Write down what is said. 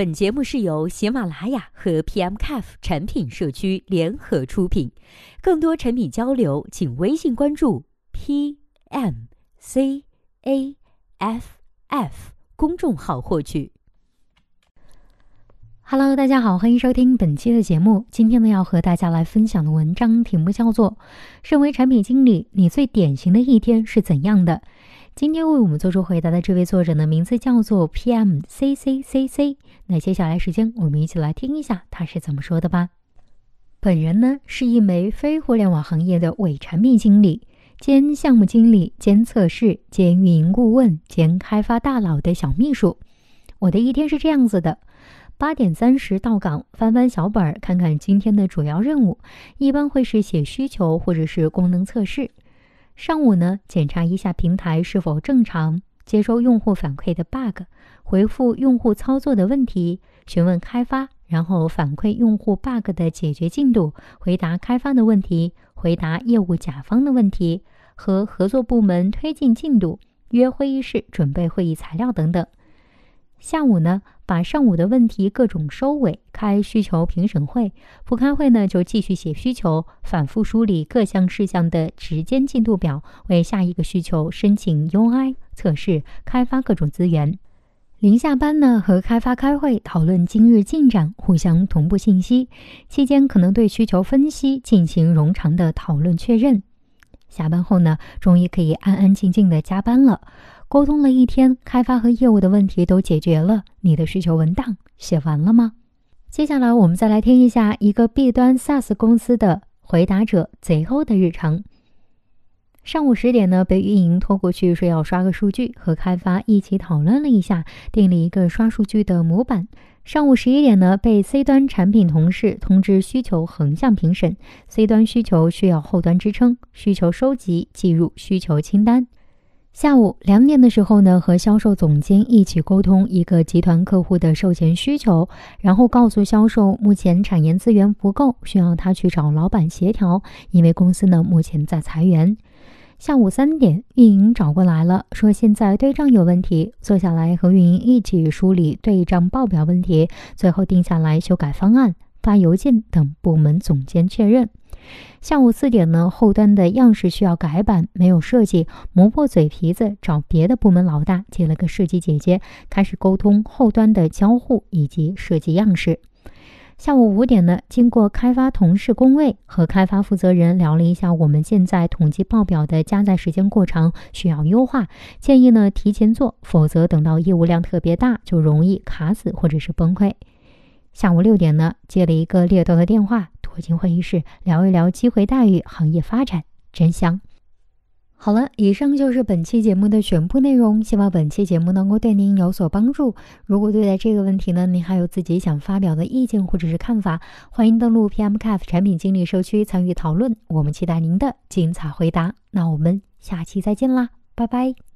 本节目是由喜马拉雅和 PMCAF 产品社区联合出品，更多产品交流，请微信关注 PMCAFF 公众号获取。Hello，大家好，欢迎收听本期的节目。今天呢，要和大家来分享的文章题目叫做《身为产品经理，你最典型的一天是怎样的》。今天为我们做出回答的这位作者呢，名字叫做 PM C C C C。那接下来时间，我们一起来听一下他是怎么说的吧。本人呢是一枚非互联网行业的伪产品经理，兼项目经理，兼测试，兼运营顾问，兼开发大佬的小秘书。我的一天是这样子的。八点三十到岗，翻翻小本儿，看看今天的主要任务，一般会是写需求或者是功能测试。上午呢，检查一下平台是否正常，接收用户反馈的 bug，回复用户操作的问题，询问开发，然后反馈用户 bug 的解决进度，回答开发的问题，回答业务甲方的问题，和合作部门推进进度，约会议室，准备会议材料等等。下午呢，把上午的问题各种收尾，开需求评审会。不开会呢，就继续写需求，反复梳理各项事项的时间进度表，为下一个需求申请 UI 测试，开发各种资源。临下班呢，和开发开会讨论今日进展，互相同步信息。期间可能对需求分析进行冗长的讨论确认。下班后呢，终于可以安安静静的加班了。沟通了一天，开发和业务的问题都解决了。你的需求文档写完了吗？接下来我们再来听一下一个 B 端 SaaS 公司的回答者贼欧的日常。上午十点呢，被运营拖过去说要刷个数据，和开发一起讨论了一下，定了一个刷数据的模板。上午十一点呢，被 C 端产品同事通知需求横向评审，C 端需求需要后端支撑，需求收集记入需求清单。下午两点的时候呢，和销售总监一起沟通一个集团客户的售前需求，然后告诉销售目前产研资源不够，需要他去找老板协调，因为公司呢目前在裁员。下午三点，运营找过来了，说现在对账有问题，坐下来和运营一起梳理对账报表问题，最后定下来修改方案，发邮件等部门总监确认。下午四点呢，后端的样式需要改版，没有设计，磨破嘴皮子找别的部门老大接了个设计姐姐，开始沟通后端的交互以及设计样式。下午五点呢，经过开发同事工位和开发负责人聊了一下，我们现在统计报表的加载时间过长，需要优化，建议呢提前做，否则等到业务量特别大，就容易卡死或者是崩溃。下午六点呢，接了一个猎头的电话。躲进会议室聊一聊机会待遇、行业发展，真香。好了，以上就是本期节目的全部内容，希望本期节目能够对您有所帮助。如果对待这个问题呢，您还有自己想发表的意见或者是看法，欢迎登录 PMCAF 产品经理社区参与讨论。我们期待您的精彩回答。那我们下期再见啦，拜拜。